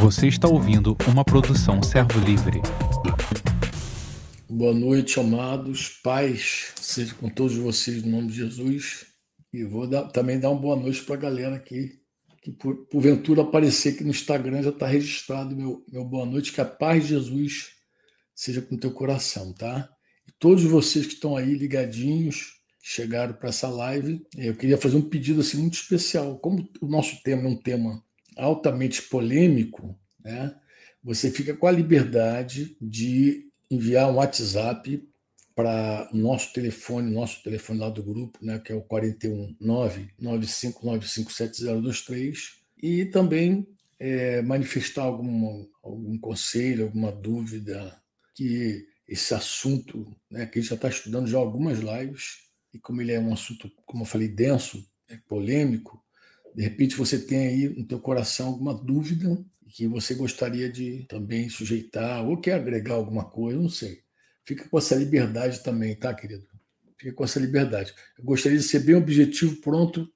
Você está ouvindo uma produção Servo Livre. Boa noite, amados. Paz seja com todos vocês no nome de Jesus. E vou dar, também dar uma boa noite para a galera aqui, que por, porventura aparecer aqui no Instagram já está registrado meu, meu boa noite. Que a paz de Jesus seja com teu coração, tá? E todos vocês que estão aí ligadinhos, chegaram para essa live, eu queria fazer um pedido assim muito especial. Como o nosso tema é um tema altamente polêmico, né? Você fica com a liberdade de enviar um WhatsApp para o nosso telefone, nosso telefone lá do grupo, né, que é o 419-95957023, e também é, manifestar algum, algum conselho, alguma dúvida, que esse assunto, né, que a gente já está estudando já algumas lives, e como ele é um assunto, como eu falei, denso, é polêmico, de repente você tem aí no teu coração alguma dúvida que você gostaria de também sujeitar ou quer agregar alguma coisa, não sei. Fica com essa liberdade também, tá, querido? Fica com essa liberdade. Eu gostaria de ser bem objetivo, pronto,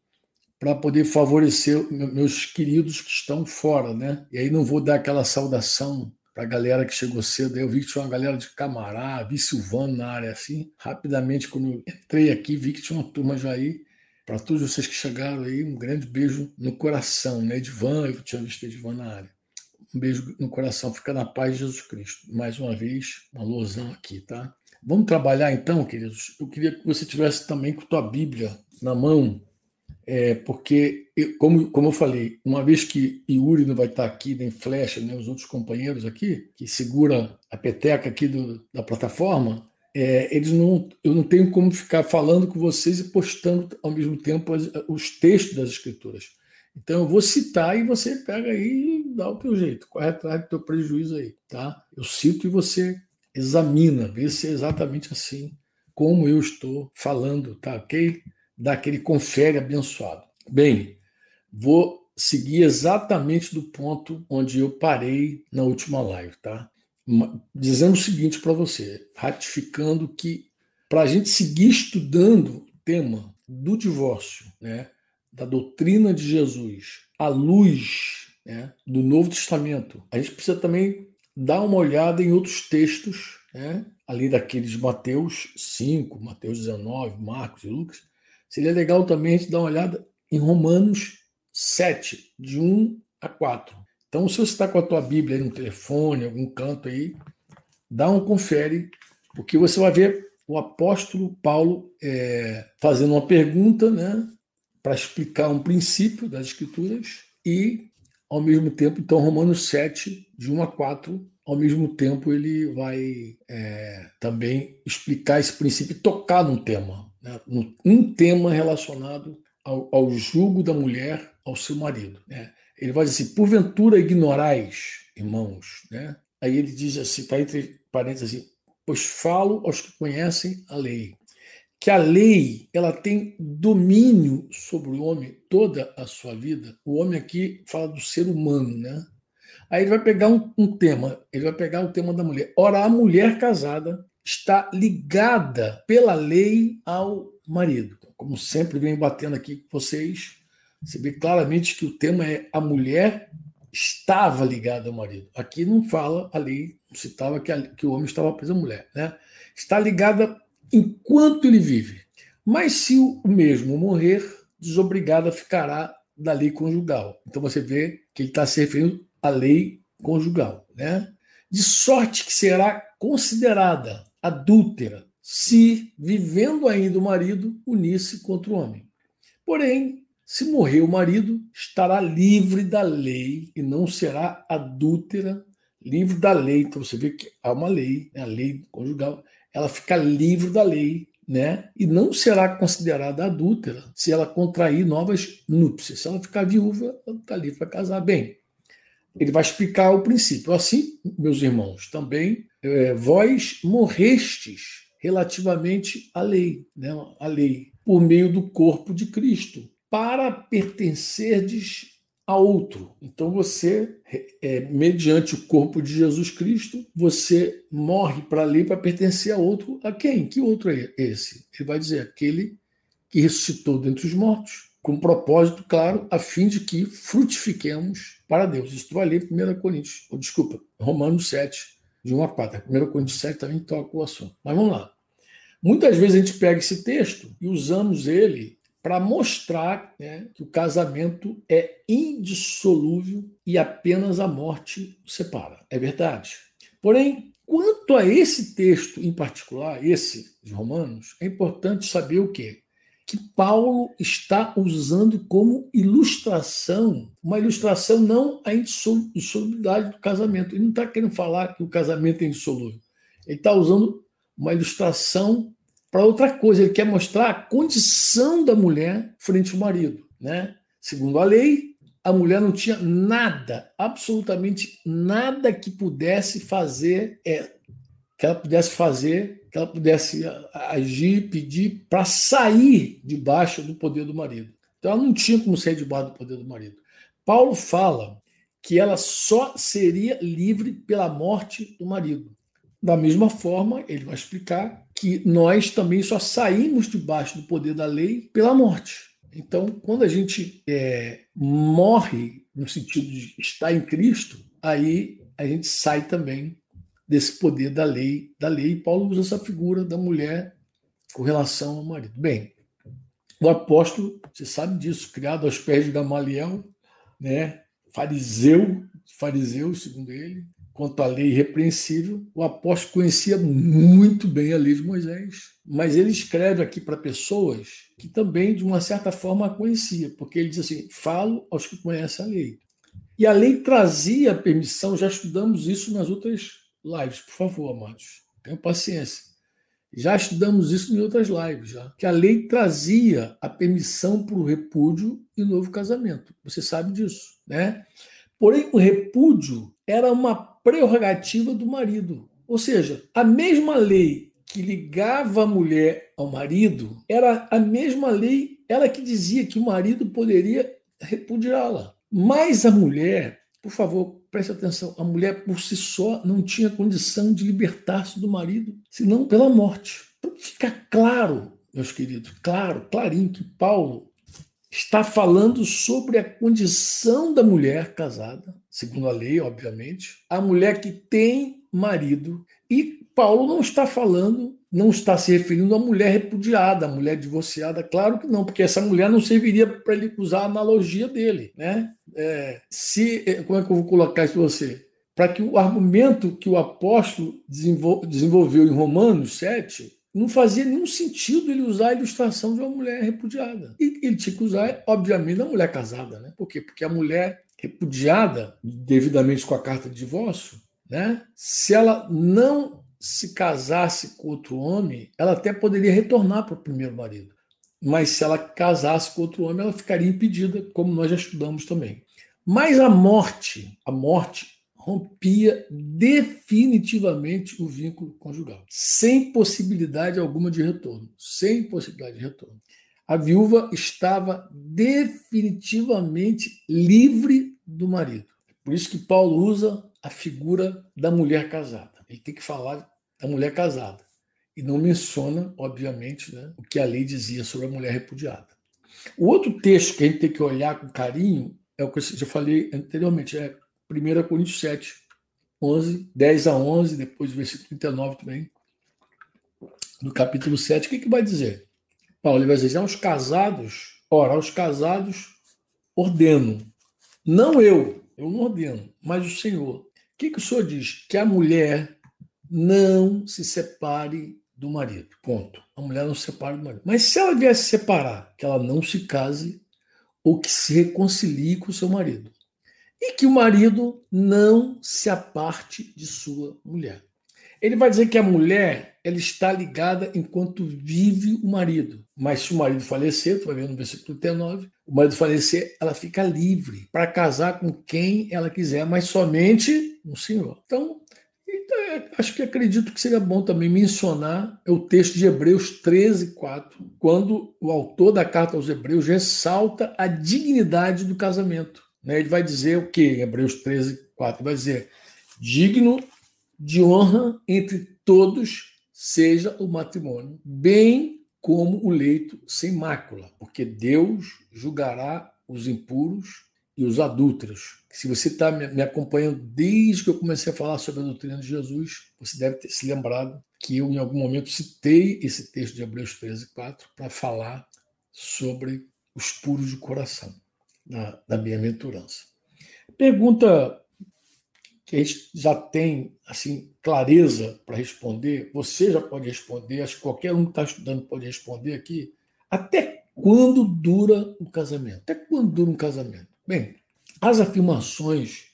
para poder favorecer meus queridos que estão fora, né? E aí não vou dar aquela saudação para a galera que chegou cedo. Eu vi que tinha uma galera de Camará, vi Silvano na área assim. Rapidamente, quando entrei aqui, vi que tinha uma turma já aí para todos vocês que chegaram aí, um grande beijo no coração, né? Edvan, eu tinha visto Edvan na área. Um beijo no coração, fica na paz de Jesus Cristo. Mais uma vez, uma lousão aqui, tá? Vamos trabalhar então, queridos. Eu queria que você tivesse também com a tua Bíblia na mão, é, porque, eu, como, como eu falei, uma vez que Yuri não vai estar aqui, nem Flecha, nem os outros companheiros aqui, que segura a peteca aqui do, da plataforma, é, eles não, eu não tenho como ficar falando com vocês e postando ao mesmo tempo as, os textos das escrituras. Então eu vou citar e você pega aí e dá o teu jeito, corre atrás do teu prejuízo aí, tá? Eu cito e você examina, vê se é exatamente assim como eu estou falando, tá ok? Dá aquele confere abençoado. Bem, vou seguir exatamente do ponto onde eu parei na última live, tá? Dizendo o seguinte para você, ratificando que para a gente seguir estudando o tema do divórcio, né, da doutrina de Jesus, à luz né, do Novo Testamento, a gente precisa também dar uma olhada em outros textos, né, além daqueles de Mateus 5, Mateus 19, Marcos e Lucas. Seria legal também a gente dar uma olhada em Romanos 7, de 1 a 4. Então, se você está com a tua Bíblia aí no telefone, algum canto aí, dá um confere, porque você vai ver o apóstolo Paulo é, fazendo uma pergunta, né, para explicar um princípio das Escrituras e, ao mesmo tempo, então, Romanos 7, de 1 a 4, ao mesmo tempo, ele vai é, também explicar esse princípio e tocar num tema, né, um tema relacionado ao, ao jugo da mulher ao seu marido. Né? Ele vai dizer assim: porventura ignorais, irmãos. Né? Aí ele diz assim, está entre parênteses assim, pois falo aos que conhecem a lei. Que a lei ela tem domínio sobre o homem toda a sua vida. O homem aqui fala do ser humano, né? Aí ele vai pegar um, um tema, ele vai pegar o tema da mulher. Ora, a mulher casada está ligada pela lei ao marido. Como sempre venho batendo aqui com vocês, você vê claramente que o tema é a mulher estava ligada ao marido. Aqui não fala ali, não citava que, a, que o homem estava preso à mulher. Né? Está ligada enquanto ele vive. Mas se o mesmo morrer, desobrigada ficará da lei conjugal. Então você vê que ele está se referindo à lei conjugal. Né? De sorte que será considerada adúltera se, vivendo ainda o marido, unisse contra o homem. Porém, se morrer o marido, estará livre da lei e não será adúltera, livre da lei. Então você vê que há uma lei, né? a lei conjugal, ela fica livre da lei, né? E não será considerada adúltera se ela contrair novas núpcias. Se ela ficar viúva, ela está livre para casar. Bem, ele vai explicar o princípio. Assim, meus irmãos, também é, vós morrestes relativamente à lei, né? A lei por meio do corpo de Cristo para pertencerdes a outro. Então você, é, mediante o corpo de Jesus Cristo, você morre para ali para pertencer a outro. A quem? Que outro é esse? Ele vai dizer aquele que ressuscitou dentre os mortos, com propósito claro, a fim de que frutifiquemos para Deus. Tu vai ler 1 Coríntios, ou desculpa, Romanos 7, de 1 a 4. 1 Coríntios 7 também toca o assunto. Mas vamos lá. Muitas vezes a gente pega esse texto e usamos ele para mostrar né, que o casamento é indissolúvel e apenas a morte o separa. É verdade. Porém, quanto a esse texto em particular, esse de Romanos, é importante saber o quê? que Paulo está usando como ilustração, uma ilustração não à insolubilidade do casamento. Ele não está querendo falar que o casamento é insolúvel. Ele está usando uma ilustração para outra coisa. Ele quer mostrar a condição da mulher frente ao marido. Né? Segundo a lei, a mulher não tinha nada, absolutamente nada que pudesse fazer, é, que ela pudesse fazer que ela pudesse agir, pedir para sair debaixo do poder do marido. Então ela não tinha como sair debaixo do poder do marido. Paulo fala que ela só seria livre pela morte do marido. Da mesma forma, ele vai explicar que nós também só saímos debaixo do poder da lei pela morte. Então, quando a gente é, morre no sentido de estar em Cristo, aí a gente sai também desse poder da lei, da lei. Paulo usa essa figura da mulher com relação ao marido. Bem, o apóstolo, você sabe disso, criado aos pés de Gamaliel, né? fariseu, fariseu, segundo ele, quanto à lei irrepreensível, o apóstolo conhecia muito bem a lei de Moisés, mas ele escreve aqui para pessoas que também, de uma certa forma, a conhecia, porque ele diz assim: falo aos que conhecem a lei. E a lei trazia permissão, já estudamos isso nas outras lives, por favor, amados. Tenham paciência. Já estudamos isso em outras lives, já. Que a lei trazia a permissão para o repúdio e novo casamento. Você sabe disso, né? Porém, o repúdio era uma prerrogativa do marido. Ou seja, a mesma lei que ligava a mulher ao marido era a mesma lei, ela que dizia que o marido poderia repudiá-la. Mas a mulher, por favor, preste atenção, a mulher por si só não tinha condição de libertar-se do marido, senão pela morte. Então fica claro, meus queridos, claro, clarinho, que Paulo está falando sobre a condição da mulher casada, segundo a lei, obviamente, a mulher que tem marido, e Paulo não está falando não está se referindo à mulher repudiada, à mulher divorciada, claro que não, porque essa mulher não serviria para ele usar a analogia dele, né? É, se, é, como é que eu vou colocar isso para você? Para que o argumento que o apóstolo desenvolveu em Romanos 7 não fazia nenhum sentido ele usar a ilustração de uma mulher repudiada. E ele tinha que usar, obviamente, a mulher casada, né? Por quê? Porque a mulher repudiada, devidamente com a carta de divórcio, né? Se ela não se casasse com outro homem, ela até poderia retornar para o primeiro marido. Mas se ela casasse com outro homem, ela ficaria impedida, como nós já estudamos também. Mas a morte, a morte rompia definitivamente o vínculo conjugal, sem possibilidade alguma de retorno, sem possibilidade de retorno. A viúva estava definitivamente livre do marido. Por isso que Paulo usa a figura da mulher casada. Ele tem que falar da mulher casada. E não menciona, obviamente, né, o que a lei dizia sobre a mulher repudiada. O outro texto que a gente tem que olhar com carinho é o que eu já falei anteriormente, é 1 Coríntios 7, 11, 10 a 11, depois o versículo 39 também, no capítulo 7. O que, que vai dizer? Paulo vai dizer: aos casados, ora, aos casados ordeno, não eu, eu não ordeno, mas o Senhor. O que, que o Senhor diz? Que a mulher não se separe do marido. Ponto. A mulher não se separa do marido. Mas se ela vier se separar, que ela não se case ou que se reconcilie com o seu marido. E que o marido não se aparte de sua mulher. Ele vai dizer que a mulher ela está ligada enquanto vive o marido. Mas se o marido falecer, tu vai ver no versículo 39, o marido falecer, ela fica livre para casar com quem ela quiser, mas somente no Senhor. Então, acho que acredito que seria bom também mencionar o texto de Hebreus 13, 4, quando o autor da carta aos Hebreus ressalta a dignidade do casamento. Né? Ele vai dizer o que Hebreus 13, 4? Vai dizer: digno de honra entre todos seja o matrimônio, bem como o leito sem mácula, porque Deus julgará os impuros e os adúlteros. Se você está me acompanhando desde que eu comecei a falar sobre a doutrina de Jesus, você deve ter se lembrado que eu, em algum momento, citei esse texto de Hebreus 13, 4 para falar sobre os puros de coração, da, da bem-aventurança. Pergunta que a gente já tem assim clareza para responder, você já pode responder, acho que qualquer um que está estudando pode responder aqui. Até quando dura o casamento? Até quando dura um casamento? Bem, as afirmações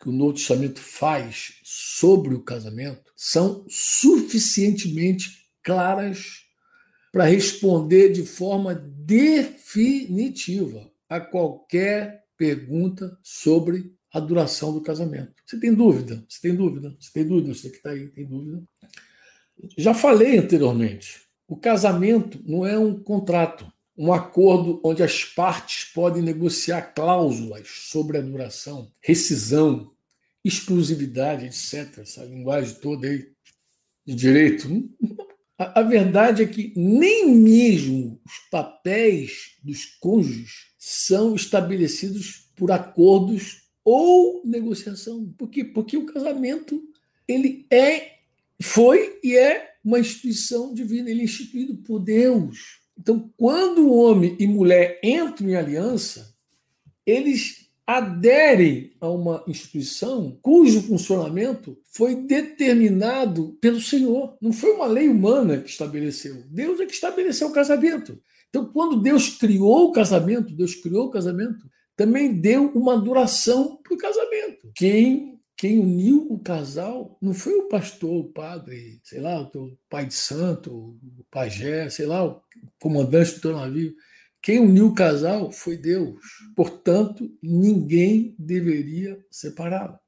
que o Novo Testamento faz sobre o casamento são suficientemente claras para responder de forma definitiva a qualquer pergunta sobre a duração do casamento. Você tem dúvida? Você tem dúvida? Você tem dúvida? Você que está aí tem dúvida? Já falei anteriormente. O casamento não é um contrato, um acordo onde as partes podem negociar cláusulas sobre a duração, rescisão, exclusividade, etc. Essa linguagem toda aí de direito. A, a verdade é que nem mesmo os papéis dos cônjuges são estabelecidos por acordos ou negociação. Por quê? Porque o casamento ele é, foi e é uma instituição divina, ele é instituído por Deus. Então, quando homem e mulher entram em aliança, eles aderem a uma instituição cujo funcionamento foi determinado pelo Senhor. Não foi uma lei humana que estabeleceu. Deus é que estabeleceu o casamento. Então, quando Deus criou o casamento, Deus criou o casamento, também deu uma duração para o casamento. Quem quem uniu o casal não foi o pastor, o padre, sei lá, o pai de santo, o pajé, sei lá, o comandante do teu navio. Quem uniu o casal foi Deus. Portanto, ninguém deveria separá-lo.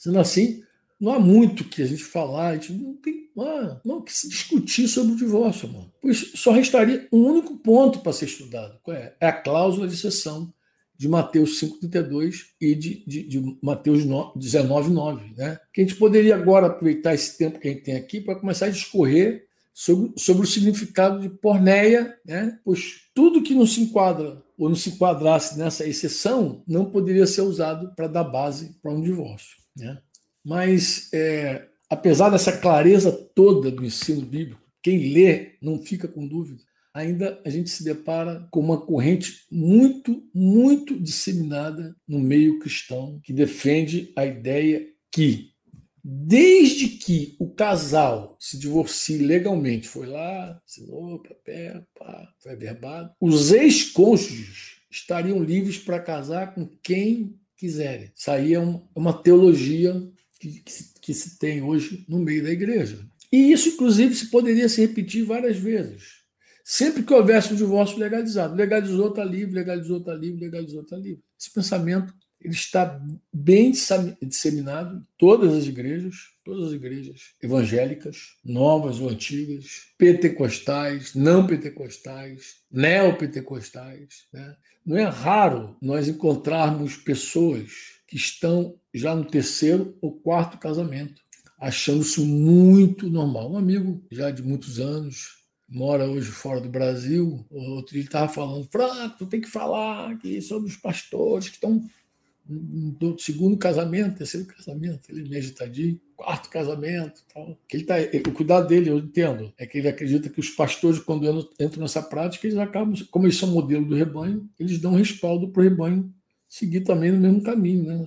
Sendo assim, não há muito que a gente falar, a gente não tem ah, não, que se discutir sobre o divórcio, mano. Pois só restaria um único ponto para ser estudado. Qual é? É a cláusula de sessão de Mateus 5,32 e de, de, de Mateus 19,9. Né? Que a gente poderia agora aproveitar esse tempo que a gente tem aqui para começar a discorrer sobre, sobre o significado de porneia, né? pois tudo que não se enquadra ou não se enquadrasse nessa exceção não poderia ser usado para dar base para um divórcio. Né? Mas, é, apesar dessa clareza toda do ensino bíblico, quem lê não fica com dúvida ainda a gente se depara com uma corrente muito, muito disseminada no meio cristão que defende a ideia que, desde que o casal se divorcie legalmente, foi lá, assinou papel, pá, foi averbado, os ex-cônjuges estariam livres para casar com quem quiserem. Isso aí é uma teologia que, que, se, que se tem hoje no meio da igreja. E isso, inclusive, se poderia se repetir várias vezes. Sempre que houvesse um divórcio legalizado, legalizou, está livre, legalizou, está livre, legalizou, está livre. Esse pensamento ele está bem disseminado em todas as igrejas, todas as igrejas evangélicas, novas ou antigas, pentecostais, não pentecostais, neopentecostais. Né? Não é raro nós encontrarmos pessoas que estão já no terceiro ou quarto casamento, achando isso muito normal. Um amigo já de muitos anos, mora hoje fora do Brasil, outro dia estava falando, Franco, tem que falar aqui sobre os pastores que estão no segundo casamento, terceiro casamento, ele é meio agitadinho, quarto casamento, tal. Que ele tá, o cuidado dele, eu entendo, é que ele acredita que os pastores, quando entram nessa prática, eles acabam, como eles são modelo do rebanho, eles dão respaldo para o rebanho seguir também no mesmo caminho, né?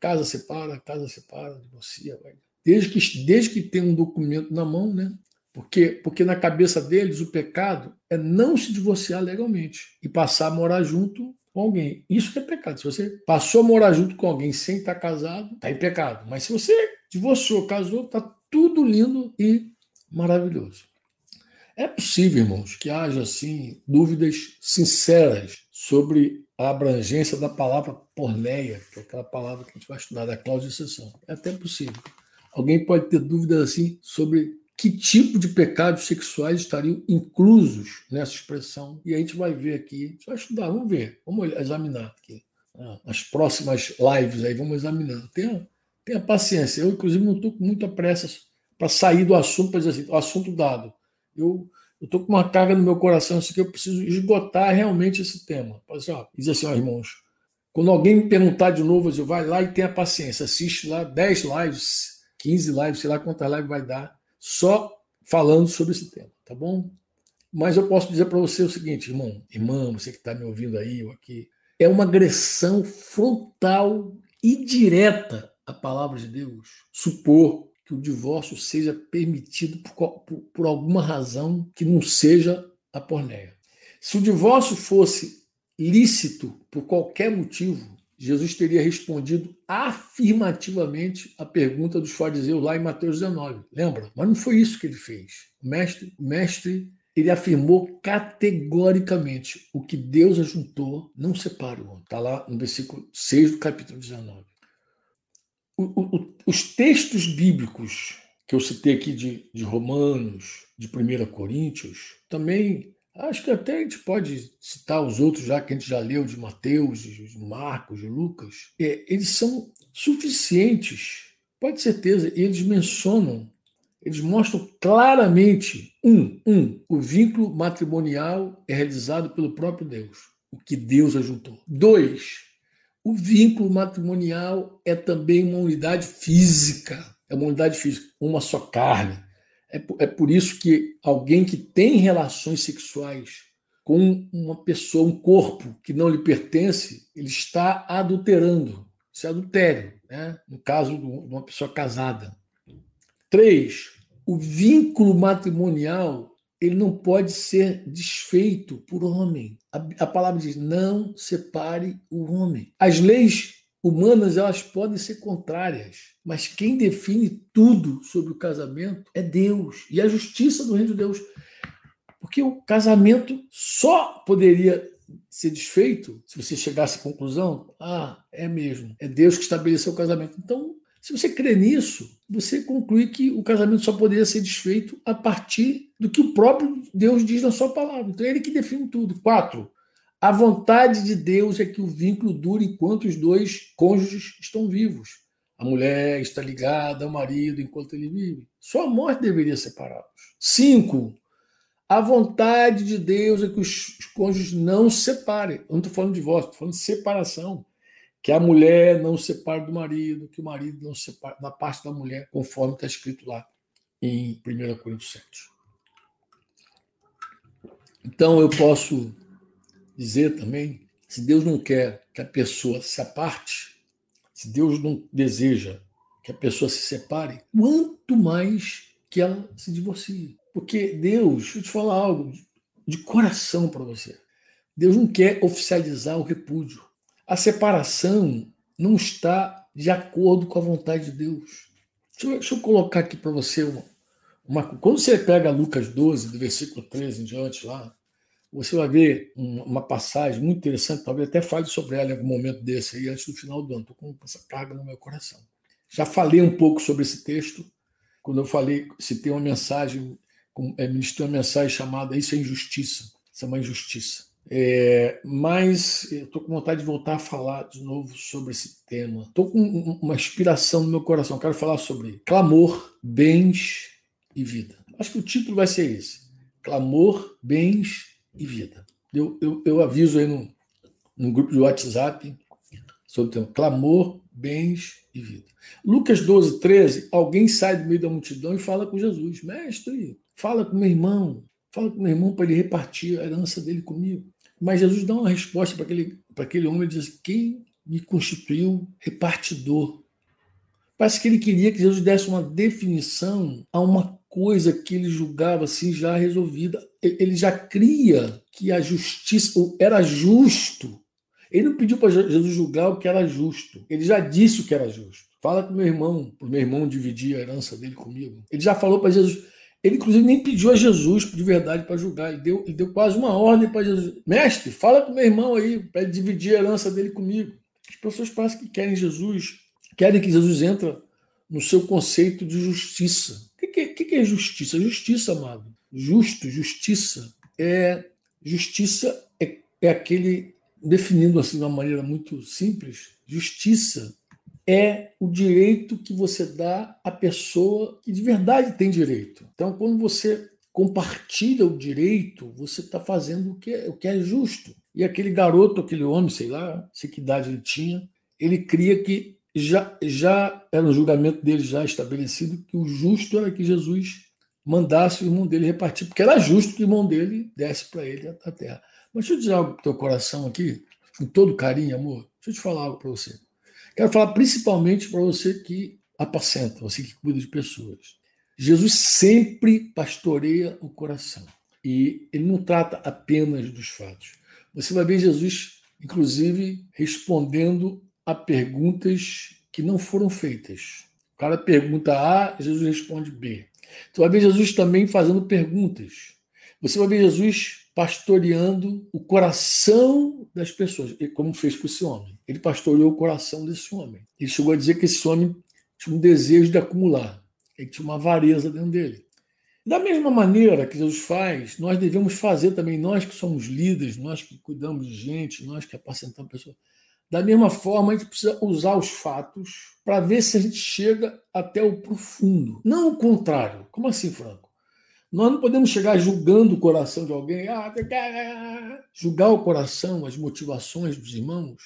Casa separa, casa separa, divorcia, vai. Desde que, desde que tem um documento na mão, né? Porque, porque na cabeça deles o pecado é não se divorciar legalmente e passar a morar junto com alguém. Isso que é pecado. Se você passou a morar junto com alguém sem estar casado, está em pecado. Mas se você divorciou, casou, está tudo lindo e maravilhoso. É possível, irmãos, que haja assim dúvidas sinceras sobre a abrangência da palavra porneia, que é aquela palavra que a gente vai estudar da cláusula de exceção. É até possível. Alguém pode ter dúvidas assim sobre que tipo de pecados sexuais estariam inclusos nessa expressão. E a gente vai ver aqui, a gente vai estudar, vamos ver, vamos examinar aqui. Ah, as próximas lives aí, vamos examinando. Tenha, tenha paciência. Eu, inclusive, não estou com muita pressa para sair do assunto, para dizer assim, o assunto dado. Eu, estou com uma carga no meu coração, isso que eu preciso esgotar realmente esse tema. Assim, ó, diz assim, ó, irmãos, quando alguém me perguntar de novo, eu vai lá e tenha paciência, assiste lá 10 lives, 15 lives, sei lá quantas lives vai dar, só falando sobre esse tema, tá bom? Mas eu posso dizer para você o seguinte, irmão, irmã, você que está me ouvindo aí ou aqui, é uma agressão frontal e direta à palavra de Deus supor que o divórcio seja permitido por, por, por alguma razão que não seja a pornéia. Se o divórcio fosse lícito por qualquer motivo, Jesus teria respondido afirmativamente a pergunta dos fariseus lá em Mateus 19. Lembra? Mas não foi isso que ele fez. O mestre, o mestre ele afirmou categoricamente: o que Deus ajuntou, não separa o homem. Está lá no versículo 6 do capítulo 19. O, o, os textos bíblicos que eu citei aqui de, de Romanos, de 1 Coríntios, também acho que até a gente pode citar os outros já que a gente já leu, de Mateus, de Marcos, de Lucas. É, eles são suficientes, pode certeza, e eles mencionam eles mostram claramente: um, um, o vínculo matrimonial é realizado pelo próprio Deus, o que Deus ajuntou. Dois, o vínculo matrimonial é também uma unidade física, é uma unidade física, uma só carne. É por, é por isso que alguém que tem relações sexuais com uma pessoa, um corpo que não lhe pertence, ele está adulterando. Isso é adultério, né? no caso de uma pessoa casada. Três, o vínculo matrimonial ele não pode ser desfeito por homem. A, a, palavra diz: não separe o homem. As leis humanas elas podem ser contrárias, mas quem define tudo sobre o casamento é Deus e a justiça do reino de Deus. Porque o casamento só poderia ser desfeito se você chegasse à conclusão: ah, é mesmo, é Deus que estabeleceu o casamento. Então, se você crê nisso, você conclui que o casamento só poderia ser desfeito a partir do que o próprio Deus diz na sua palavra. Então é ele que define tudo. Quatro, a vontade de Deus é que o vínculo dure enquanto os dois cônjuges estão vivos. A mulher está ligada ao marido enquanto ele vive. Só a morte deveria separá-los. Cinco, a vontade de Deus é que os cônjuges não se separem. Eu não estou falando de divórcio, estou falando de separação que a mulher não se separe do marido, que o marido não se separe da parte da mulher, conforme está escrito lá em 1 Coríntios 7. Então eu posso dizer também, se Deus não quer que a pessoa se aparte, se Deus não deseja que a pessoa se separe, quanto mais que ela se divorcie. Porque Deus, deixa eu te falar algo de coração para você. Deus não quer oficializar o repúdio. A separação não está de acordo com a vontade de Deus. Deixa eu, deixa eu colocar aqui para você uma, uma, Quando você pega Lucas 12, do versículo 13 em diante lá, você vai ver uma passagem muito interessante, talvez até fale sobre ela em algum momento desse aí, antes do final do ano. Estou com essa carga no meu coração. Já falei um pouco sobre esse texto, quando eu falei, citei uma mensagem, é, ministrei uma mensagem chamada Isso é Injustiça. Isso é uma injustiça. É, mas estou com vontade de voltar a falar de novo sobre esse tema. Estou com uma inspiração no meu coração. Quero falar sobre clamor, bens e vida. Acho que o título vai ser esse: Clamor, bens e vida. Eu, eu, eu aviso aí no, no grupo de WhatsApp sobre o tema clamor, bens e vida. Lucas 12, 13. Alguém sai do meio da multidão e fala com Jesus: Mestre, fala com meu irmão, fala com meu irmão para ele repartir a herança dele comigo. Mas Jesus dá uma resposta para aquele, para aquele homem e diz: Quem me constituiu repartidor? Parece que ele queria que Jesus desse uma definição a uma coisa que ele julgava assim já resolvida. Ele já cria que a justiça era justo. Ele não pediu para Jesus julgar o que era justo. Ele já disse o que era justo. Fala com meu irmão, para o meu irmão dividir a herança dele comigo. Ele já falou para Jesus: ele, inclusive, nem pediu a Jesus de verdade para julgar. Ele deu, ele deu quase uma ordem para Jesus: Mestre, fala com meu irmão aí, para dividir a herança dele comigo. As pessoas parecem que querem Jesus, querem que Jesus entre no seu conceito de justiça. O que, que, que é justiça? Justiça, amado. Justo, justiça. É, justiça é, é aquele, definindo assim de uma maneira muito simples, justiça é o direito que você dá à pessoa que de verdade tem direito. Então, quando você compartilha o direito, você está fazendo o que, é, o que é justo. E aquele garoto, aquele homem, sei lá, sei que idade ele tinha, ele cria que já, já era um julgamento dele já estabelecido que o justo era que Jesus mandasse o irmão dele repartir, porque era justo que o irmão dele desse para ele a terra. Mas deixa eu dizer algo para teu coração aqui, com todo carinho amor. Deixa eu te falar algo para você. Quero falar principalmente para você que apacenta, você que cuida de pessoas. Jesus sempre pastoreia o coração. E ele não trata apenas dos fatos. Você vai ver Jesus, inclusive, respondendo a perguntas que não foram feitas. O cara pergunta A, Jesus responde B. Você vai ver Jesus também fazendo perguntas. Você vai ver Jesus pastoreando o coração das pessoas, como fez com esse homem. Ele pastoreou o coração desse homem. Ele chegou a dizer que esse homem tinha um desejo de acumular. Ele tinha uma avareza dentro dele. Da mesma maneira que Jesus faz, nós devemos fazer também, nós que somos líderes, nós que cuidamos de gente, nós que apacentamos pessoas. Da mesma forma, a gente precisa usar os fatos para ver se a gente chega até o profundo. Não o contrário. Como assim, Franco? Nós não podemos chegar julgando o coração de alguém, ah, julgar o coração, as motivações dos irmãos,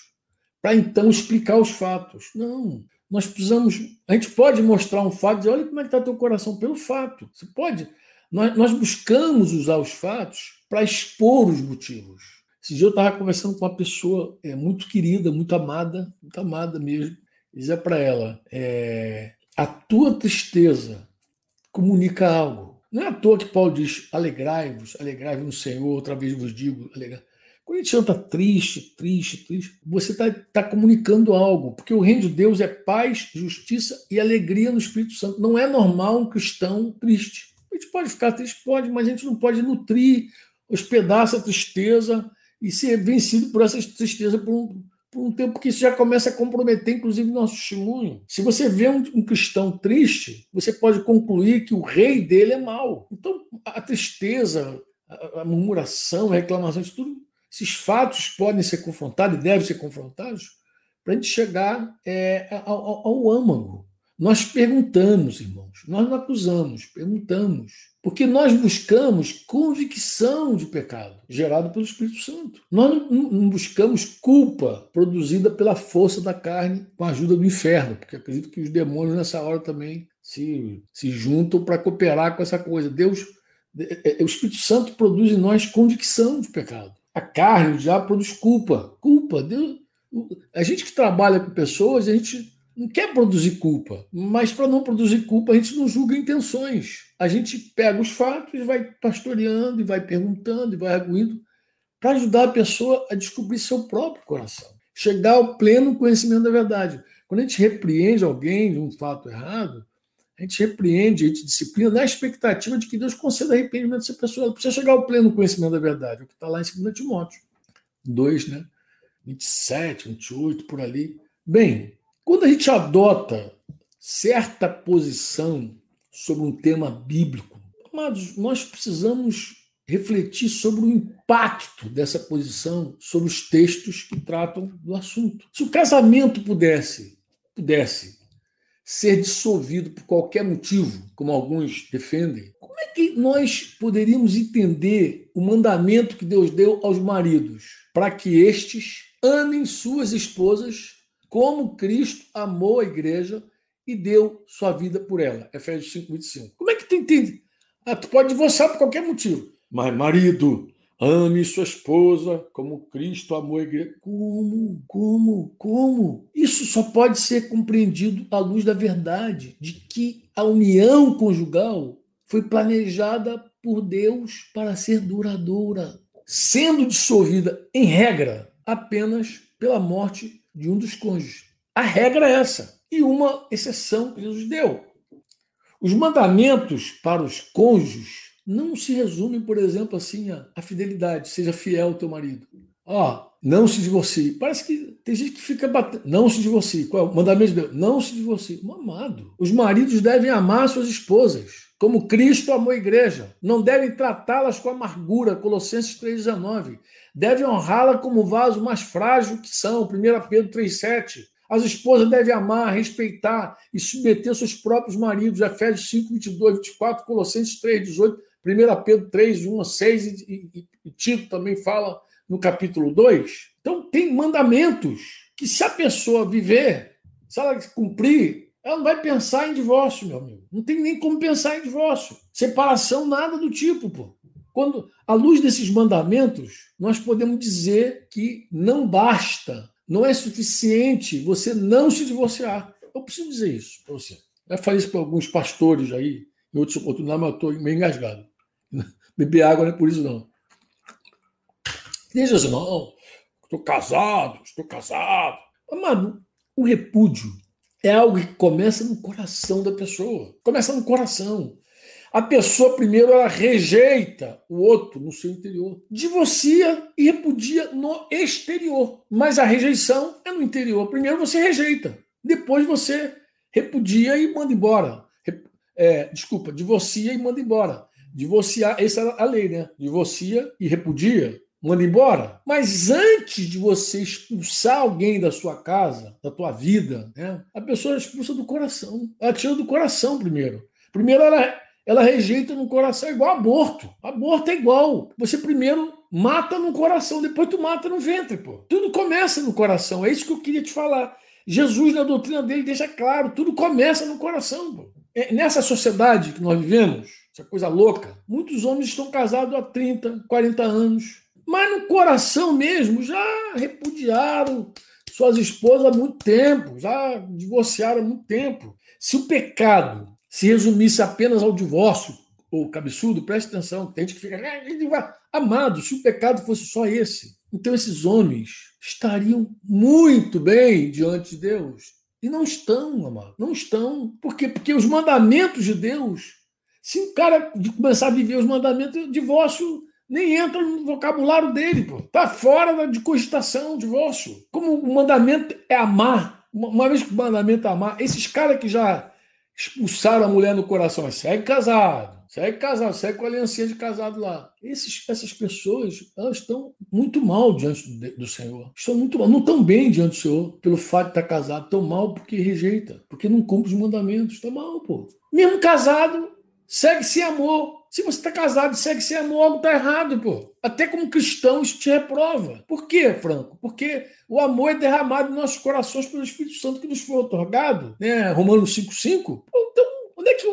para então explicar os fatos. Não. Nós precisamos. A gente pode mostrar um fato e dizer: olha como é que está teu coração, pelo fato. Você pode. Nós, nós buscamos usar os fatos para expor os motivos. Esse dia eu estava conversando com uma pessoa é, muito querida, muito amada, muito amada mesmo. Dizia para ela: é, a tua tristeza comunica algo. Não é à toa que Paulo diz: alegrai-vos, alegrai-vos no Senhor, outra vez vos digo, alegrai quando a gente está triste, triste, triste, você está tá comunicando algo, porque o reino de Deus é paz, justiça e alegria no Espírito Santo. Não é normal um cristão triste. A gente pode ficar triste, pode, mas a gente não pode nutrir, hospedar essa tristeza e ser vencido por essa tristeza por um, por um tempo que isso já começa a comprometer, inclusive, nosso testemunho. Se você vê um, um cristão triste, você pode concluir que o rei dele é mau. Então, a tristeza, a, a murmuração, a reclamação, isso tudo esses fatos podem ser confrontados e devem ser confrontados para a gente chegar é, ao, ao âmago. Nós perguntamos, irmãos, nós não acusamos, perguntamos. Porque nós buscamos convicção de pecado, gerado pelo Espírito Santo. Nós não, buscamos culpa produzida pela força da carne com a ajuda do inferno, porque acredito que os demônios nessa hora também se, se juntam para cooperar com essa coisa. Deus, é, é, o Espírito Santo produz em nós convicção de pecado. A carne, diabo produz culpa. Culpa. Deus, a gente que trabalha com pessoas, a gente não quer produzir culpa, mas para não produzir culpa, a gente não julga intenções. A gente pega os fatos e vai pastoreando, e vai perguntando, e vai arguindo, para ajudar a pessoa a descobrir seu próprio coração, chegar ao pleno conhecimento da verdade. Quando a gente repreende alguém de um fato errado, a gente repreende, a gente disciplina na expectativa de que Deus conceda arrependimento a essa pessoa. Ela precisa chegar ao pleno conhecimento da verdade, o que está lá em 2 Timóteo 2, né? 27, 28, por ali. Bem, quando a gente adota certa posição sobre um tema bíblico, amados, nós precisamos refletir sobre o impacto dessa posição sobre os textos que tratam do assunto. Se o casamento pudesse, pudesse ser dissolvido por qualquer motivo, como alguns defendem, como é que nós poderíamos entender o mandamento que Deus deu aos maridos para que estes amem suas esposas como Cristo amou a igreja e deu sua vida por ela? Efésios 5, 25. Como é que tu entende? Ah, tu pode divorciar por qualquer motivo. Mas, marido, Ame sua esposa como Cristo amou a igreja. Como? Como? Como? Isso só pode ser compreendido à luz da verdade de que a união conjugal foi planejada por Deus para ser duradoura, sendo dissolvida, em regra, apenas pela morte de um dos cônjuges. A regra é essa. E uma exceção que Jesus deu. Os mandamentos para os cônjuges não se resume, por exemplo, assim a, a fidelidade, seja fiel ao teu marido. Ó, não se divorcie. Parece que tem gente que fica batendo. Não se divorcie. Qual é o mandamento de Deus? Não se divorcie. Um amado. Os maridos devem amar suas esposas, como Cristo amou a igreja. Não devem tratá-las com amargura. Colossenses 3,19. Devem honrá-la como vaso mais frágil que são. 1 Pedro 3,7. As esposas devem amar, respeitar e submeter seus próprios maridos. Efésios 5, 22, 24, Colossenses 3, 18, 1 Pedro 3, 1 a 6, e, e, e Tito também fala no capítulo 2. Então, tem mandamentos que, se a pessoa viver, se ela cumprir, ela não vai pensar em divórcio, meu amigo. Não tem nem como pensar em divórcio. Separação, nada do tipo, pô. Quando, à luz desses mandamentos, nós podemos dizer que não basta, não é suficiente você não se divorciar. Eu preciso dizer isso para você. Eu falei isso para alguns pastores aí, em outro, outro nome eu estou meio engasgado. Beber água não é por isso, não. Diz assim, não, estou casado, estou casado. Amado, o repúdio é algo que começa no coração da pessoa. Começa no coração. A pessoa, primeiro, ela rejeita o outro no seu interior, divorcia e repudia no exterior. Mas a rejeição é no interior. Primeiro você rejeita, depois você repudia e manda embora. É, desculpa, divorcia e manda embora. Divorciar, essa é a lei, né? Divorcia e repudia, manda embora. Mas antes de você expulsar alguém da sua casa, da tua vida, né? A pessoa expulsa do coração. Ela tira do coração primeiro. Primeiro ela ela rejeita no coração, é igual aborto. Aborto é igual. Você primeiro mata no coração, depois tu mata no ventre, pô. Tudo começa no coração. É isso que eu queria te falar. Jesus, na doutrina dele, deixa claro: tudo começa no coração, pô. É, nessa sociedade que nós vivemos, essa coisa louca, muitos homens estão casados há 30, 40 anos, mas no coração mesmo já repudiaram suas esposas há muito tempo, já divorciaram há muito tempo. Se o pecado se resumisse apenas ao divórcio, ou cabeçudo, preste atenção, tem gente que fica, ah, amado, se o pecado fosse só esse, então esses homens estariam muito bem diante de Deus. E não estão, amado, não estão. Por quê? Porque os mandamentos de Deus, se o cara começar a viver os mandamentos, divórcio nem entra no vocabulário dele, pô. Tá fora de cogitação, divórcio. Como o mandamento é amar, uma vez que o mandamento é amar, esses caras que já expulsaram a mulher no coração, segue casado, segue casado, segue com a aliancinha de casado lá. Esses, essas pessoas, elas estão muito mal diante do Senhor. Estão muito mal, não estão bem diante do Senhor pelo fato de estar casado, estão mal porque rejeita, porque não cumpre os mandamentos, está mal, pô. Mesmo casado, segue sem amor. Se você está casado e segue sem amor, algo está errado, pô. Até como cristão, isso te reprova. Por quê, Franco? Porque o amor é derramado em nossos corações pelo Espírito Santo que nos foi otorgado, né? Romanos 5,5. Então, onde é que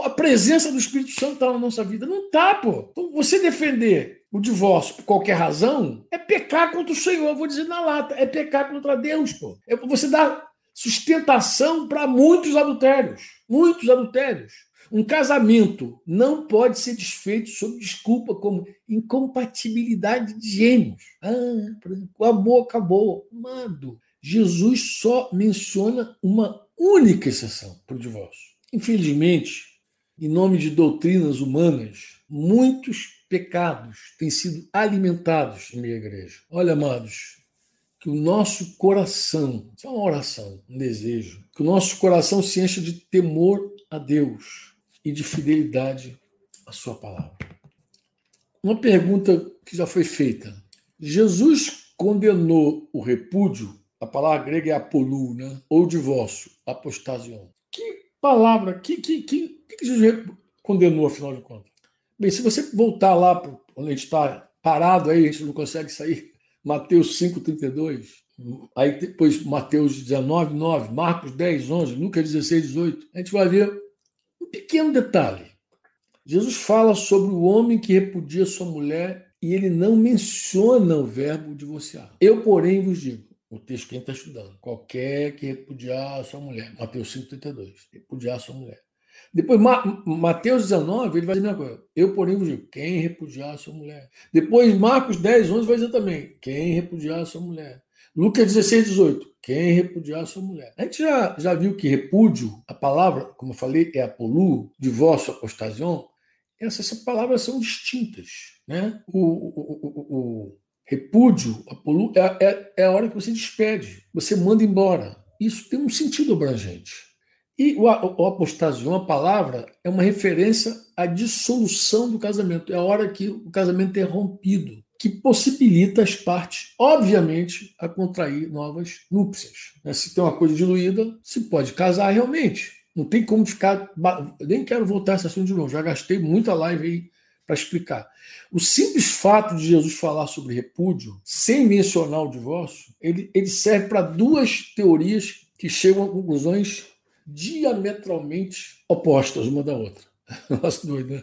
a presença do Espírito Santo está na nossa vida? Não está, pô. Então, você defender o divórcio por qualquer razão é pecar contra o Senhor, vou dizer na lata, é pecar contra Deus, pô. É você dar sustentação para muitos adultérios, muitos adultérios. Um casamento não pode ser desfeito sob desculpa como incompatibilidade de gêmeos. Ah, o amor acabou. Amado, Jesus só menciona uma única exceção para o divórcio. Infelizmente, em nome de doutrinas humanas, muitos pecados têm sido alimentados em minha igreja. Olha, amados, que o nosso coração, é uma oração, um desejo, que o nosso coração se encha de temor a Deus e de fidelidade à sua palavra. Uma pergunta que já foi feita. Jesus condenou o repúdio, a palavra grega é apolú, né? ou divórcio, apostasion. Que palavra, que, que, que, que Jesus condenou, afinal de contas? Bem, se você voltar lá para onde a gente está parado aí, a gente não consegue sair, Mateus 5,32, aí depois Mateus 19, 9, Marcos 10, 11, Lucas 16, 18, a gente vai ver um pequeno detalhe. Jesus fala sobre o homem que repudia sua mulher e ele não menciona o verbo divorciar. Eu, porém, vos digo, o texto que a gente está estudando, qualquer que repudiar sua mulher, Mateus 5,32, repudiar sua mulher. Depois, Mateus 19, ele vai dizer a mesma coisa. Eu, porém, vos digo, quem repudiar sua mulher. Depois, Marcos 10, 11 vai dizer também, quem repudiar sua mulher. Lucas 16, 18. Quem repudiar sua mulher. A gente já, já viu que repúdio, a palavra, como eu falei, é apolu, divórcio, apostasion. Essas, essas palavras são distintas. Né? O, o, o, o repúdio, apolu, é, é, é a hora que você despede, você manda embora. Isso tem um sentido abrangente. E o, o apostasion, a palavra, é uma referência à dissolução do casamento. É a hora que o casamento é rompido que possibilita as partes, obviamente, a contrair novas núpcias. Né? Se tem uma coisa diluída, se pode casar realmente. Não tem como ficar. Nem quero voltar a esse assunto de novo. Já gastei muita live aí para explicar. O simples fato de Jesus falar sobre repúdio, sem mencionar o divórcio, ele, ele serve para duas teorias que chegam a conclusões diametralmente opostas uma da outra. Nossa, doido, né?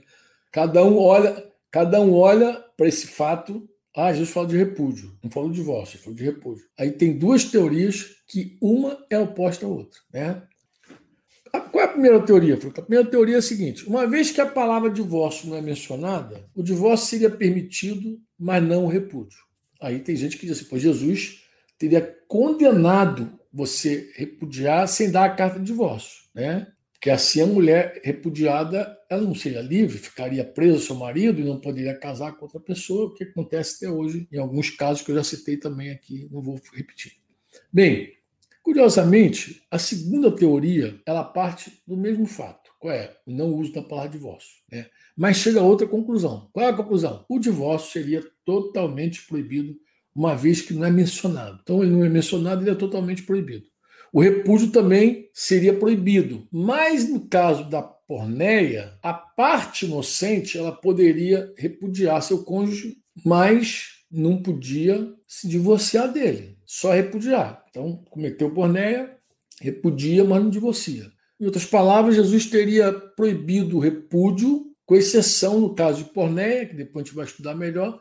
Cada um olha, cada um olha para esse fato. Ah, Jesus fala de repúdio, não falou de divórcio, falou de repúdio. Aí tem duas teorias que uma é oposta à outra, né? Qual é a primeira teoria? A primeira teoria é a seguinte: uma vez que a palavra divórcio não é mencionada, o divórcio seria permitido, mas não o repúdio. Aí tem gente que diz assim: pois Jesus teria condenado você repudiar sem dar a carta de divórcio, né? Porque assim a mulher repudiada ela não seria livre, ficaria presa ao seu marido e não poderia casar com outra pessoa, o que acontece até hoje em alguns casos que eu já citei também aqui, não vou repetir. Bem, Curiosamente, a segunda teoria ela parte do mesmo fato. Qual é? O não uso da palavra divórcio. Né? Mas chega a outra conclusão. Qual é a conclusão? O divórcio seria totalmente proibido, uma vez que não é mencionado. Então, ele não é mencionado, ele é totalmente proibido. O repúdio também seria proibido. Mas no caso da porneia, a parte inocente ela poderia repudiar seu cônjuge, mas não podia se divorciar dele só repudiar. Então, cometeu pornéia, repudia, mas não divorcia. Em outras palavras, Jesus teria proibido o repúdio, com exceção no caso de pornéia, que depois a gente vai estudar melhor,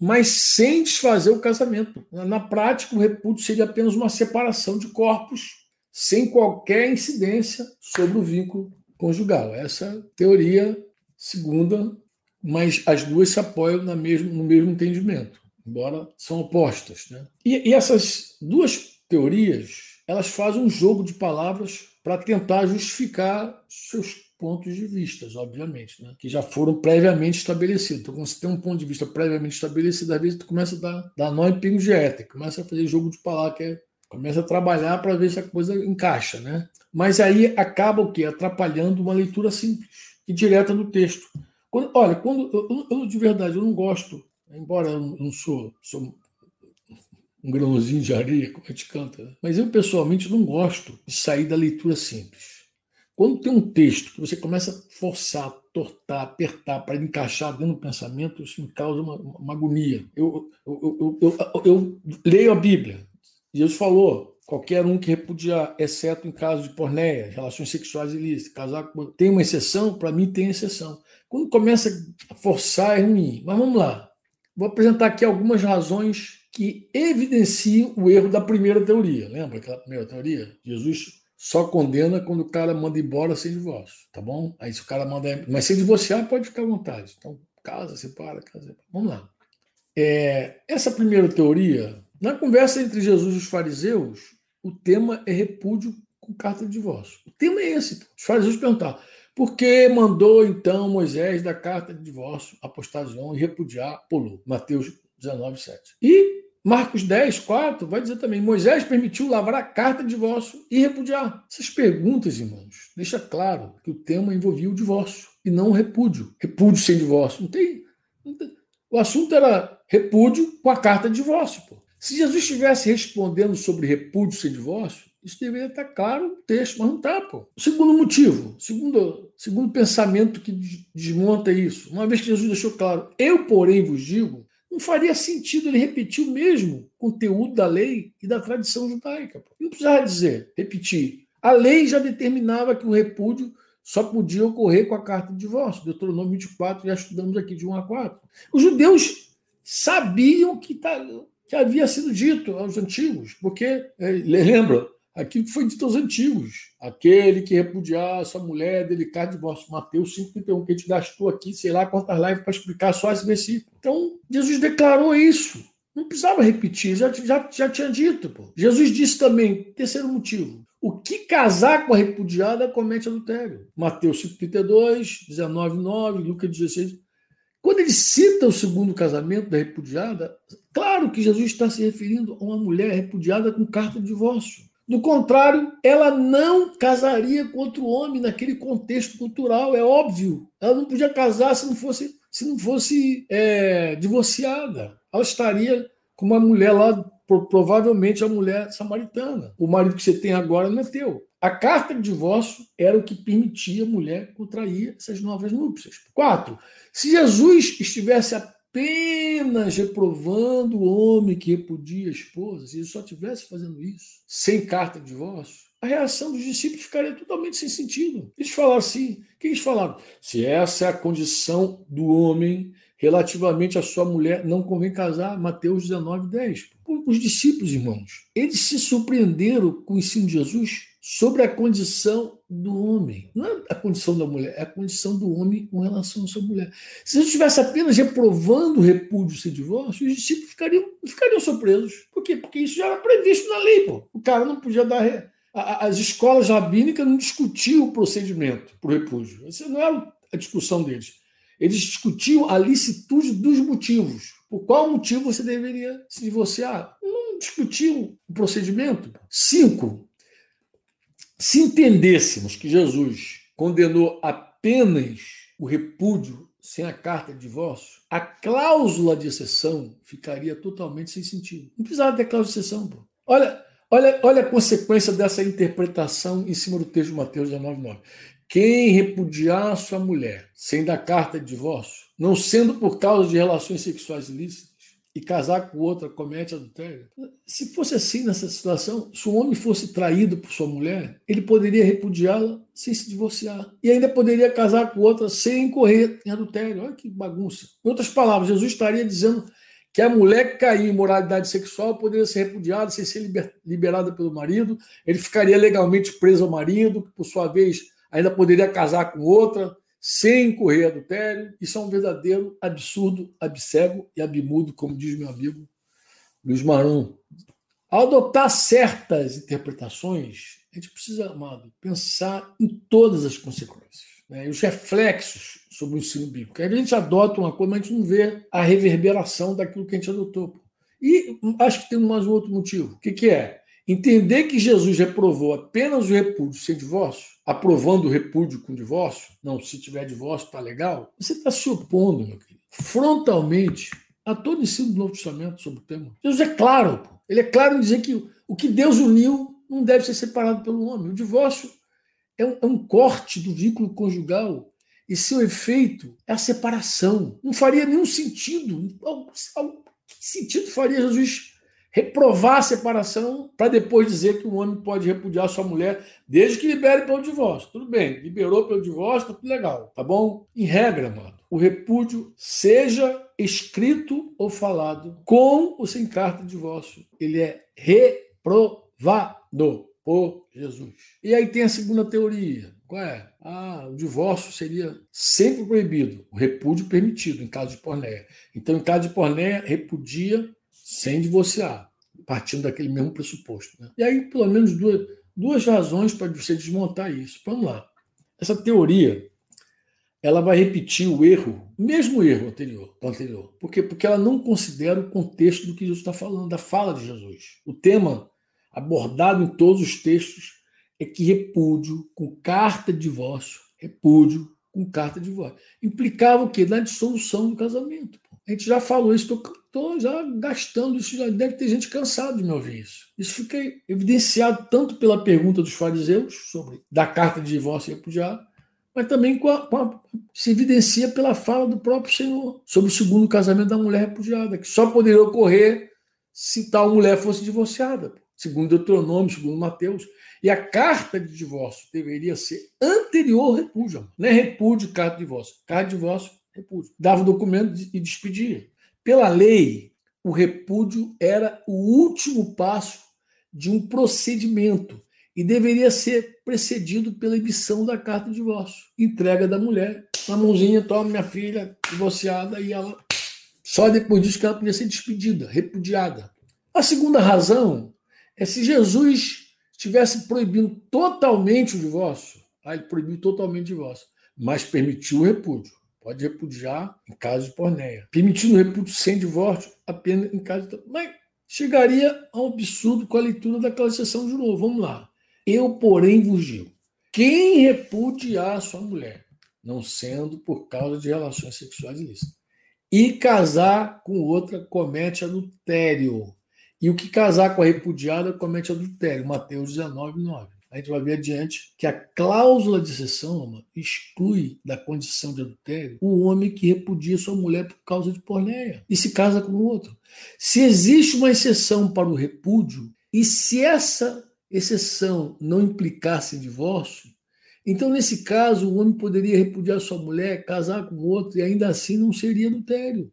mas sem desfazer o casamento. Na prática, o repúdio seria apenas uma separação de corpos, sem qualquer incidência sobre o vínculo conjugal. Essa teoria segunda, mas as duas se apoiam no mesmo, no mesmo entendimento embora são opostas. Né? E, e essas duas teorias elas fazem um jogo de palavras para tentar justificar seus pontos de vista, obviamente, né? que já foram previamente estabelecidos. Então, quando você tem um ponto de vista previamente estabelecido, às vezes tu começa a dar, dar nó em pingo de éter, começa a fazer jogo de palavras, que é, começa a trabalhar para ver se a coisa encaixa. Né? Mas aí acaba o quê? Atrapalhando uma leitura simples e direta do texto. Quando, olha, quando eu, eu, de verdade eu não gosto embora eu não sou, sou um grãozinho de areia, como a gente canta, né? mas eu pessoalmente não gosto de sair da leitura simples. Quando tem um texto que você começa a forçar, tortar, apertar para encaixar dentro do pensamento, isso me causa uma, uma agonia. Eu, eu, eu, eu, leio a Bíblia. Jesus falou: qualquer um que repudiar, exceto em caso de pornéia, relações sexuais ilícitas, casar com... tem uma exceção, para mim tem exceção. Quando começa a forçar é ruim. Mas vamos lá. Vou apresentar aqui algumas razões que evidenciam o erro da primeira teoria. Lembra aquela primeira teoria? Jesus só condena quando o cara manda embora sem divórcio, tá bom? Aí se o cara manda. Mas se divorciar, pode ficar à vontade. Então, casa, separa, casa. Vamos lá. É, essa primeira teoria, na conversa entre Jesus e os fariseus, o tema é repúdio com carta de divórcio. O tema é esse. Os fariseus perguntaram: por que mandou então Moisés da carta de divórcio, apostasião e repudiar Polu? Mateus 19, 7. E Marcos 10, 4 vai dizer também: Moisés permitiu lavrar a carta de divórcio e repudiar. Essas perguntas, irmãos, deixa claro que o tema envolvia o divórcio e não o repúdio. Repúdio sem divórcio. Não tem. Não tem. O assunto era repúdio com a carta de divórcio. Pô. Se Jesus estivesse respondendo sobre repúdio sem divórcio, isso deveria estar claro no texto, mas não está, pô. Segundo motivo, segundo, segundo pensamento que desmonta isso, uma vez que Jesus deixou claro, eu, porém, vos digo, não faria sentido ele repetir o mesmo conteúdo da lei e da tradição judaica. Não precisava dizer, repetir. A lei já determinava que o repúdio só podia ocorrer com a carta de divórcio. Deuteronômio 24, já estudamos aqui de 1 a 4. Os judeus sabiam que, tá, que havia sido dito aos antigos, porque, é, lembra, aquilo que foi dito aos antigos. Aquele que repudiar essa mulher delicada de divórcio. Mateus 5,31, que a gente gastou aqui, sei lá quantas lives para explicar só esse versículo. Então, Jesus declarou isso. Não precisava repetir, já, já, já tinha dito. Pô. Jesus disse também, terceiro motivo, o que casar com a repudiada comete adultério. Mateus 5,32, 19,9, Lucas 16. Quando ele cita o segundo casamento da repudiada, claro que Jesus está se referindo a uma mulher repudiada com carta de divórcio. Do contrário, ela não casaria com outro homem naquele contexto cultural, é óbvio. Ela não podia casar se não fosse, se não fosse é, divorciada. Ela estaria com uma mulher lá, provavelmente a mulher samaritana. O marido que você tem agora não é teu. A carta de divórcio era o que permitia a mulher contrair essas novas núpcias. Quatro, se Jesus estivesse apenas reprovando o homem que repudia a esposa, se ele só estivesse fazendo isso, sem carta de divórcio, a reação dos discípulos ficaria totalmente sem sentido. Eles falaram assim: o que eles falaram? Se essa é a condição do homem relativamente à sua mulher, não convém casar. Mateus 19, 10. Os discípulos, irmãos, eles se surpreenderam com o ensino de Jesus sobre a condição do homem. Não é a condição da mulher, é a condição do homem com relação à sua mulher. Se Jesus estivesse apenas reprovando o repúdio sem divórcio, os discípulos ficariam, ficariam surpresos. Por quê? Porque isso já era previsto na lei. Pô. O cara não podia dar. As escolas rabínicas não discutiam o procedimento para o repúdio. Essa não era a discussão deles. Eles discutiam a licitude dos motivos. Por qual motivo você deveria se divorciar? Não discutiam o procedimento. Cinco, se entendêssemos que Jesus condenou apenas o repúdio sem a carta de divórcio, a cláusula de exceção ficaria totalmente sem sentido. Não precisava ter cláusula de exceção. Pô. Olha, olha, olha a consequência dessa interpretação em cima do texto de Mateus 19,9. Quem repudiar sua mulher sem dar carta de divórcio, não sendo por causa de relações sexuais ilícitas, e casar com outra comete adultério. Se fosse assim nessa situação, se o homem fosse traído por sua mulher, ele poderia repudiá-la sem se divorciar. E ainda poderia casar com outra sem incorrer em adultério. Olha que bagunça. Em outras palavras, Jesus estaria dizendo que a mulher que cair em moralidade sexual poderia ser repudiada sem ser liberada pelo marido, ele ficaria legalmente preso ao marido, que por sua vez ainda poderia casar com outra, sem incorrer adultério. Isso é um verdadeiro absurdo, abcego e abmudo, como diz meu amigo Luiz Marum. Ao adotar certas interpretações, a gente precisa, amado, pensar em todas as consequências. Né, e os reflexos sobre o ensino bíblico. A gente adota uma coisa, mas a gente não vê a reverberação daquilo que a gente adotou. E acho que tem mais um outro motivo. O que, que é? Entender que Jesus reprovou apenas o repúdio sem divórcio, aprovando o repúdio com divórcio, não, se tiver divórcio está legal, você está se opondo, meu querido, frontalmente a todo ensino do Novo Testamento sobre o tema. Jesus é claro, pô. ele é claro em dizer que o que Deus uniu não deve ser separado pelo homem. O divórcio é um, é um corte do vínculo conjugal e seu efeito é a separação. Não faria nenhum sentido. Que sentido faria Jesus reprovar a separação para depois dizer que o homem pode repudiar sua mulher desde que libere pelo divórcio. Tudo bem, liberou pelo divórcio, tá tudo legal, tá bom? Em regra, mano, o repúdio seja escrito ou falado com ou sem carta de divórcio, ele é reprovado por Jesus. E aí tem a segunda teoria. Qual é? Ah, o divórcio seria sempre proibido, o repúdio permitido em caso de pornéia. Então, em caso de pornéia, repudia sem divorciar, partindo daquele mesmo pressuposto. Né? E aí, pelo menos duas, duas razões para você desmontar isso. Vamos lá. Essa teoria ela vai repetir o erro, o mesmo erro anterior, anterior. Por quê? Porque ela não considera o contexto do que Jesus está falando, da fala de Jesus. O tema abordado em todos os textos é que repúdio com carta de divórcio, repúdio com carta de divórcio, implicava o quê? Na dissolução do casamento. A gente já falou isso, estou já gastando isso, já deve ter gente cansada de me ouvir isso. Isso fica evidenciado tanto pela pergunta dos fariseus sobre da carta de divórcio repudiado, mas também com a, com a, se evidencia pela fala do próprio Senhor sobre o segundo casamento da mulher repudiada, que só poderia ocorrer se tal mulher fosse divorciada, segundo Deuteronômio, segundo Mateus. E a carta de divórcio deveria ser anterior ao repúdio. Não é repúdio, carta de divórcio. Carta de divórcio repúdio. Dava o documento e despedia. Pela lei, o repúdio era o último passo de um procedimento e deveria ser precedido pela emissão da carta de divórcio. Entrega da mulher, na mãozinha, toma minha filha, divorciada, e ela. Só depois disso que ela podia ser despedida, repudiada. A segunda razão é se Jesus estivesse proibindo totalmente o divórcio. Ah, ele proibiu totalmente o divórcio, mas permitiu o repúdio pode repudiar em caso de porneia. Permitindo o repúdio sem divórcio apenas em caso de. Mas chegaria a um absurdo com a leitura daquela exceção de novo. Vamos lá. Eu, porém, vos digo: quem repudiar sua mulher, não sendo por causa de relações sexuais ilícitas, e casar com outra, comete adultério. E o que casar com a repudiada comete adultério. Mateus 19, 9. A gente vai ver adiante que a cláusula de exceção exclui da condição de adultério o homem que repudia sua mulher por causa de porneia e se casa com outro. Se existe uma exceção para o repúdio, e se essa exceção não implicasse divórcio, então, nesse caso, o homem poderia repudiar sua mulher, casar com outro, e ainda assim não seria adultério.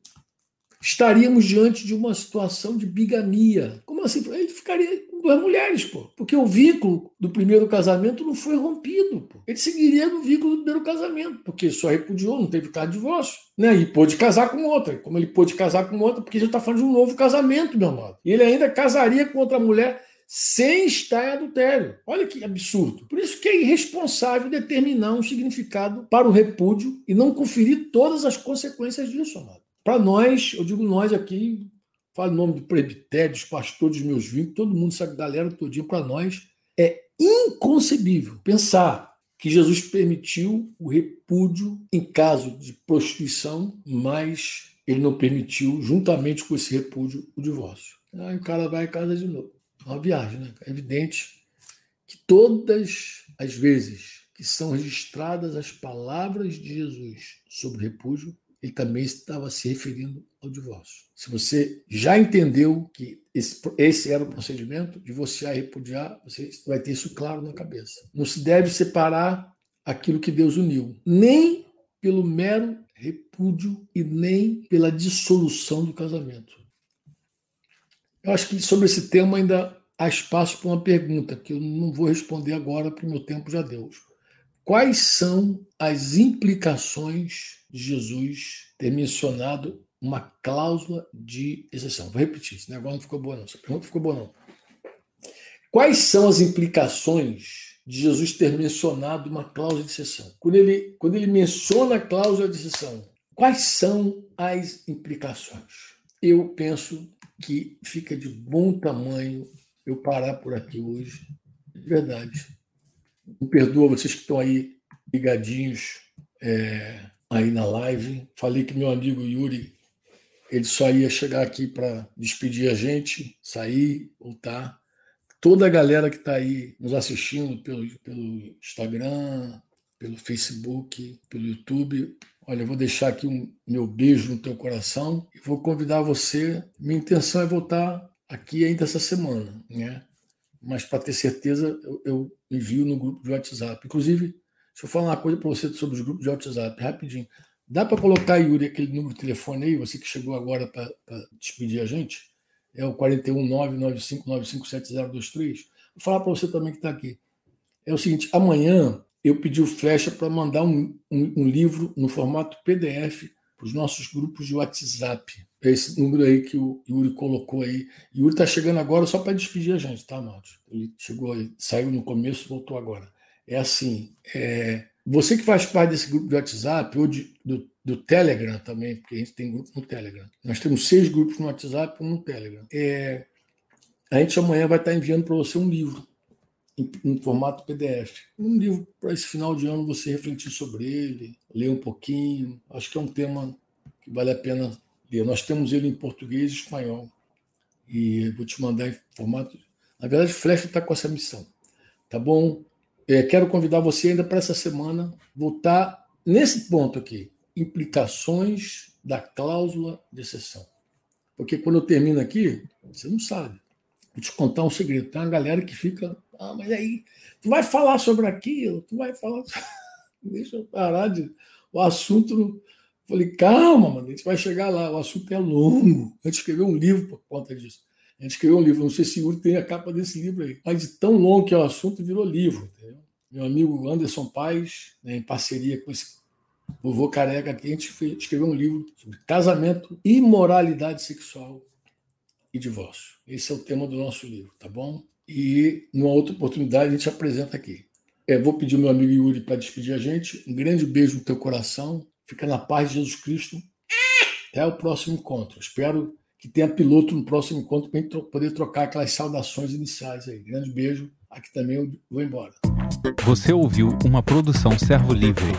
Estaríamos diante de uma situação de bigamia. Como assim? Ele ficaria duas mulheres, pô. Porque o vínculo do primeiro casamento não foi rompido, pô. Ele seguiria no vínculo do primeiro casamento, porque só repudiou, não teve caso de divórcio. Né? E pôde casar com outra. Como ele pôde casar com outra, porque já está falando de um novo casamento, meu amado. E ele ainda casaria com outra mulher sem estar em adultério. Olha que absurdo. Por isso que é irresponsável determinar um significado para o repúdio e não conferir todas as consequências disso, amado. Para nós, eu digo nós aqui, falo o nome do presbitério, dos pastores, dos meus vínculos, todo mundo, essa galera todinha, para nós, é inconcebível pensar que Jesus permitiu o repúdio em caso de prostituição, mas ele não permitiu, juntamente com esse repúdio, o divórcio. Aí o cara vai em casa de novo uma viagem. Né? É evidente que todas as vezes que são registradas as palavras de Jesus sobre repúdio, ele também estava se referindo ao divórcio. Se você já entendeu que esse, era o procedimento, divorciar e repudiar, você vai ter isso claro na cabeça. Não se deve separar aquilo que Deus uniu, nem pelo mero repúdio e nem pela dissolução do casamento. Eu acho que sobre esse tema ainda há espaço para uma pergunta que eu não vou responder agora, porque meu tempo já deu. Quais são as implicações Jesus ter mencionado uma cláusula de exceção? Vou repetir, esse negócio não ficou bom, não. Essa pergunta ficou boa, não. Quais são as implicações de Jesus ter mencionado uma cláusula de exceção? Quando ele, quando ele menciona a cláusula de exceção, quais são as implicações? Eu penso que fica de bom tamanho eu parar por aqui hoje. De verdade. Me perdoa vocês que estão aí ligadinhos é, aí na live. Falei que meu amigo Yuri ele só ia chegar aqui para despedir a gente, sair, voltar. Toda a galera que está aí nos assistindo pelo, pelo Instagram, pelo Facebook, pelo YouTube, Olha, eu vou deixar aqui um meu beijo no teu coração e vou convidar você. Minha intenção é voltar aqui ainda essa semana, né? Mas para ter certeza, eu, eu, envio no grupo de WhatsApp. Inclusive, deixa eu falar uma coisa para você sobre os grupos de WhatsApp, rapidinho. Dá para colocar, Yuri, aquele número de telefone aí, você que chegou agora para despedir a gente? É o 41995957023. Vou falar para você também que está aqui. É o seguinte, amanhã eu pedi o Flecha para mandar um, um, um, livro no formato PDF para os nossos grupos de WhatsApp. É esse número aí que o Yuri colocou aí. Yuri está chegando agora só para despedir a gente, tá, Matos? Ele chegou saiu no começo, voltou agora. É assim, é, você que faz parte desse grupo de WhatsApp ou de, do, do, Telegram também, porque a gente tem grupo no Telegram. Nós temos seis grupos no WhatsApp e um no Telegram. É, a gente amanhã vai estar enviando para você um livro em, em formato PDF. Um livro para esse final de ano você refletir sobre ele, ler um pouquinho. Acho que é um tema que vale a pena ler. Nós temos ele em português e espanhol. E vou te mandar em formato. Na verdade, Flecha está com essa missão. Tá bom? É, quero convidar você ainda para essa semana voltar nesse ponto aqui: implicações da cláusula de exceção. Porque quando eu termino aqui, você não sabe. Vou te contar um segredo. Tem uma galera que fica ah, mas aí, tu vai falar sobre aquilo, tu vai falar. Deixa eu parar de. O assunto. Falei, calma, mano, a gente vai chegar lá. O assunto é longo. A gente escreveu um livro por conta disso. A gente escreveu um livro, não sei se o tem a capa desse livro aí. Mas de tão longo que é o assunto, virou livro. Entendeu? Meu amigo Anderson Paz, né, em parceria com esse vovô careca aqui, a gente escreveu um livro sobre casamento, imoralidade sexual e divórcio. Esse é o tema do nosso livro, tá bom? e numa outra oportunidade a gente apresenta aqui. É, vou pedir ao meu amigo Yuri para despedir a gente. Um grande beijo no teu coração. Fica na paz de Jesus Cristo. Até o próximo encontro. Espero que tenha piloto no próximo encontro para gente poder trocar aquelas saudações iniciais aí. Grande beijo. Aqui também eu vou embora. Você ouviu uma produção Servo Livre.